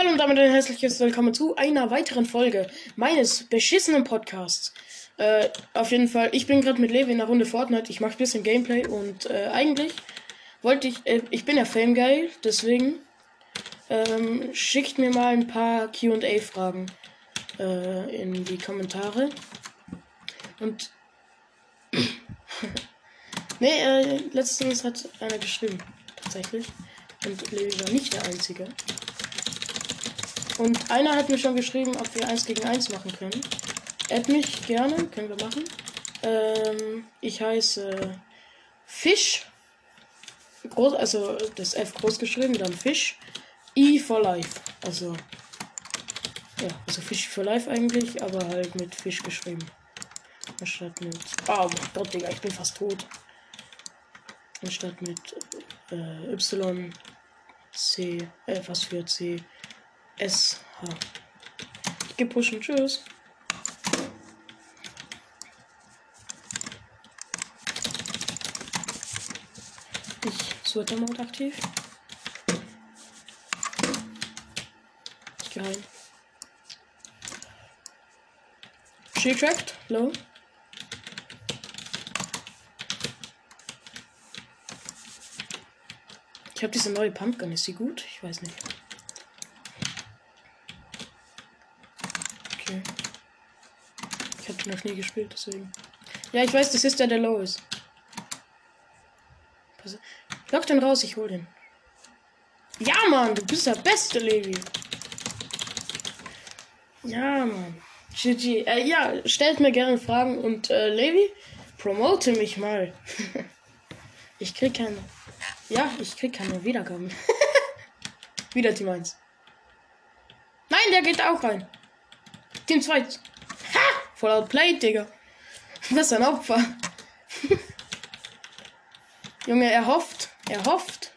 Hallo und damit ein herzliches Willkommen zu einer weiteren Folge meines beschissenen Podcasts. Äh, auf jeden Fall, ich bin gerade mit Levi in der Runde Fortnite. Ich mache ein bisschen Gameplay und äh, eigentlich wollte ich, äh, ich bin ja Fame Guy, deswegen ähm, schickt mir mal ein paar QA-Fragen äh, in die Kommentare. Und nee, äh, letztens hat einer geschrieben, tatsächlich. Und Levi war nicht der Einzige. Und einer hat mir schon geschrieben, ob wir 1 gegen 1 machen können. Add mich gerne, können wir machen. Ähm, ich heiße Fisch. Groß, also das F groß geschrieben, dann Fisch. I for Life. Also. Ja, also Fisch for Life eigentlich, aber halt mit Fisch geschrieben. Anstatt mit. Oh mein Gott, Digga, ich bin fast tot. Anstatt mit äh, Y, C, äh, was für C, S, H. Ich geh pushen, tschüss. Ich Sweater Mode aktiv. Ich geh rein. She tracked, low. Ich habe diese neue Pumpgun. Ist sie gut? Ich weiß nicht. Okay. Ich habe die noch nie gespielt, deswegen. Ja, ich weiß, das ist der, der low ist. Lock den raus, ich hol den. Ja, Mann, du bist der beste, Levi. Ja, Mann. GG. Äh, ja, stellt mir gerne Fragen und äh, Levi, promote mich mal. ich krieg keine. Ja, ich krieg keine Wiedergaben. Wieder Team 1. Nein, der geht auch rein. Team 2. Ha! Voll outplayed, Digga. Was ein Opfer. Junge, er hofft. Er hofft.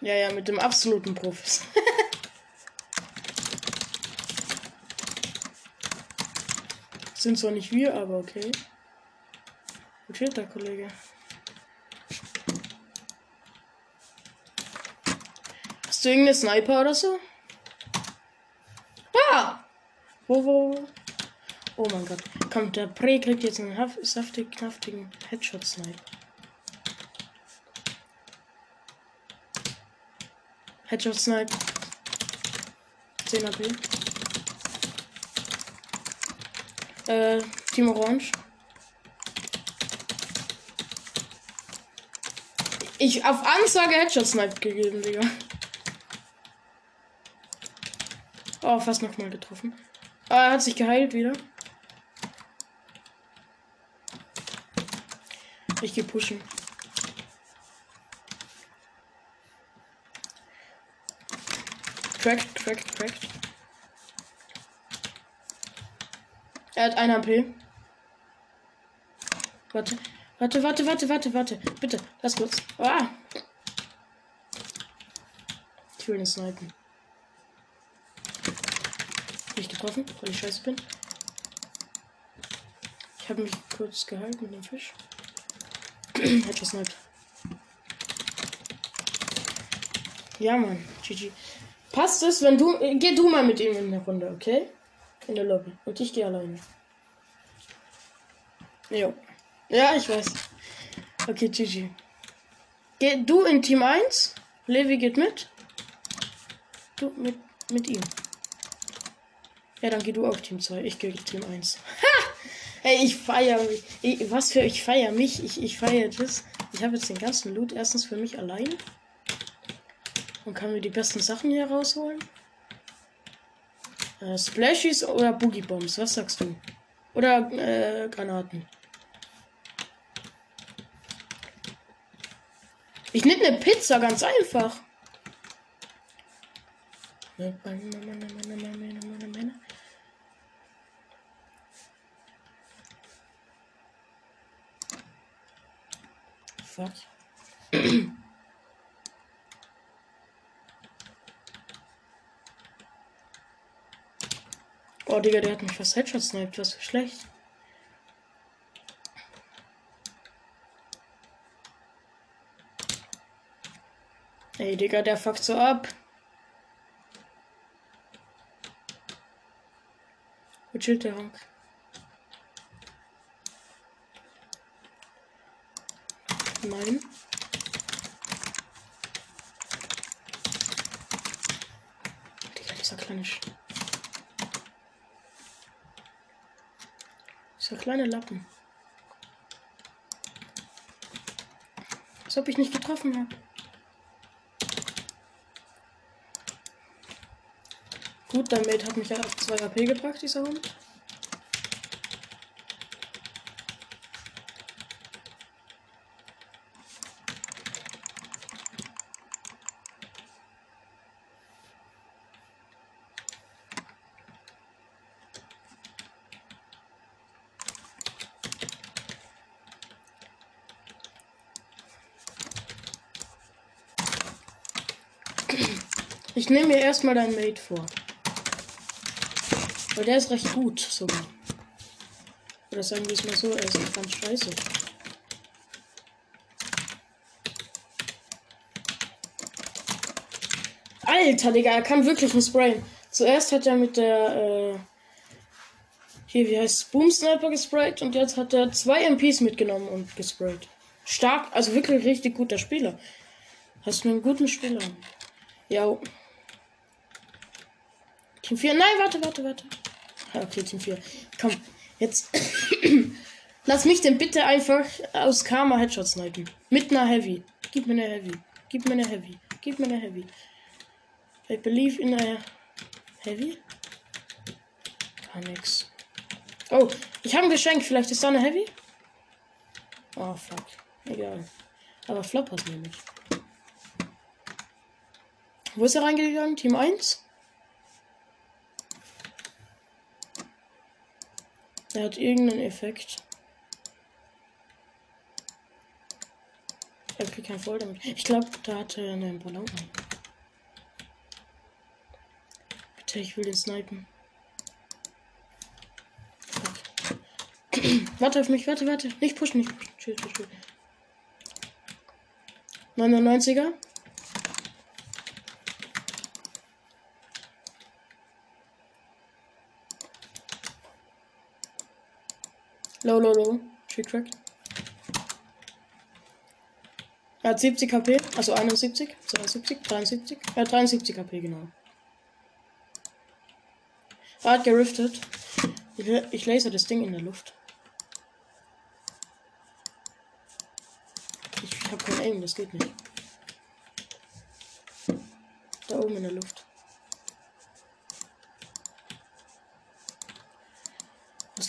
Ja, ja, mit dem absoluten Profis. Sind zwar nicht wir, aber okay. Steht der Kollege? Hast du irgendeine Sniper oder so? Wo, wo? Oh mein Gott. Komm, der Prey kriegt jetzt einen haf- saftig, knaftigen Headshot-Snipe. Headshot-Snipe. 10 AP. Äh, Team Orange. Ich auf Ansage Headshot Snipe gegeben, Digga. Oh, fast nochmal getroffen. Aber er hat sich geheilt wieder. Ich geh pushen. Cracked, cracked, cracked. Er hat ein HP. Warte. Warte, warte, warte, warte, warte. Bitte, lass kurz. Ah. Ich will ihn snipen. Nicht getroffen, weil ich scheiße bin. Ich habe mich kurz geheilt mit dem Fisch. Hat gesniped. Ja, Mann. GG. Passt es, wenn du. äh, Geh du mal mit ihm in der Runde, okay? In der Lobby. Und ich gehe alleine. Jo. Ja, ich weiß. Okay, GG. Geh du in Team 1. Levi geht mit. Du mit, mit ihm. Ja, dann geh du auf Team 2. Ich gehe Team 1. Ha! Ey, ich feier mich. Ich, was für ich feier mich. Ich, ich feier das. Ich habe jetzt den ganzen Loot erstens für mich allein. Und kann mir die besten Sachen hier rausholen. Äh, Splashies oder Boogie Bombs? Was sagst du? Oder äh, Granaten? Ich nehme eine Pizza, ganz einfach. Fuck. Oh, Digga, der hat mich fast Headshot sniped. Was für schlecht. Ey, Digga, der fuckt so ab. Wo chillt der Hank? Nein. Digga, dieser kleine Sch Dieser kleine Lappen. Als ob ich nicht getroffen habe. Gut, dein Mate hat mich ja auf 2 AP gebracht, dieser Hund. Ich nehme mir erstmal dein Mate vor. Weil der ist recht gut sogar. Oder sagen wir es mal so, er ist ganz scheiße. Alter, Digga, er kann wirklich ein Sprayen. Zuerst hat er mit der, äh, hier, wie heißt es, Boom Sniper gesprayt und jetzt hat er zwei MPs mitgenommen und gesprayt. Stark, also wirklich richtig guter Spieler. Hast du einen guten Spieler? Ja. Team 4. Nein, warte, warte, warte. Okay, Team 4. Komm, jetzt. Lass mich denn bitte einfach aus Karma Headshots snipen. Mit einer Heavy. Gib mir eine Heavy. Gib mir eine Heavy. Gib mir eine Heavy. I believe in a Heavy. Gar nix. Oh, ich habe ein Geschenk. Vielleicht ist da eine Heavy? Oh, fuck. Egal. Aber Floppers nehme ich. Wo ist er reingegangen? Team 1? Er hat irgendeinen Effekt. Er kriegt kein Voll damit. Ich glaube, da hatte er einen Ballon. Bitte, ich will den snipen. warte auf mich, warte, warte. Nicht pushen, nicht pushen. Tschüss, tschüss, tschüss. 99er. Low, low, low. Trick, track. Er hat 70 HP, also 71, 72, 73. Er hat 73 HP, genau. Er hat geriftet. Ich, ich laser das Ding in der Luft. Ich, ich habe kein Aim, das geht nicht. Da oben in der Luft.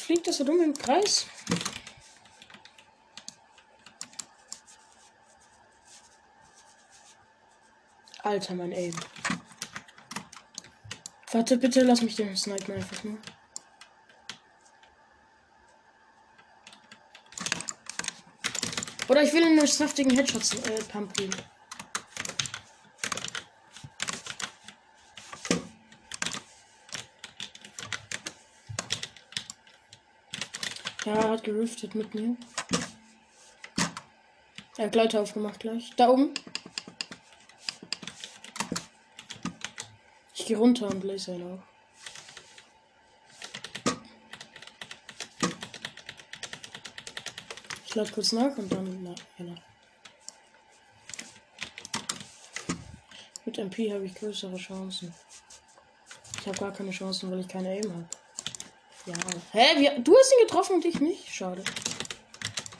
Fliegt das so dumm im Kreis? Alter, mein Aim. Warte, bitte, lass mich den snipen einfach nur. Oder ich will einen saftigen Headshot-Pump äh, geben. Ja, hat geriftet mit mir. Er hat Gleiter aufgemacht gleich. Da oben. Ich gehe runter und laser ihn auch. Ich lade kurz nach und dann nach. Ja, Mit MP habe ich größere Chancen. Ich habe gar keine Chancen, weil ich keine Aim habe. Ja. Hä? Wie, du hast ihn getroffen und ich nicht? Schade.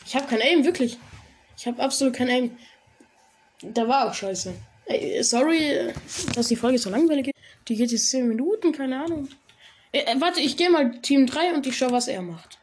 Ich habe kein Aim, wirklich. Ich habe absolut kein Aim. Da war auch scheiße. Ey, sorry, dass die Folge so langweilig ist. Die geht jetzt 10 Minuten, keine Ahnung. Äh, warte, ich gehe mal Team 3 und ich schau, was er macht.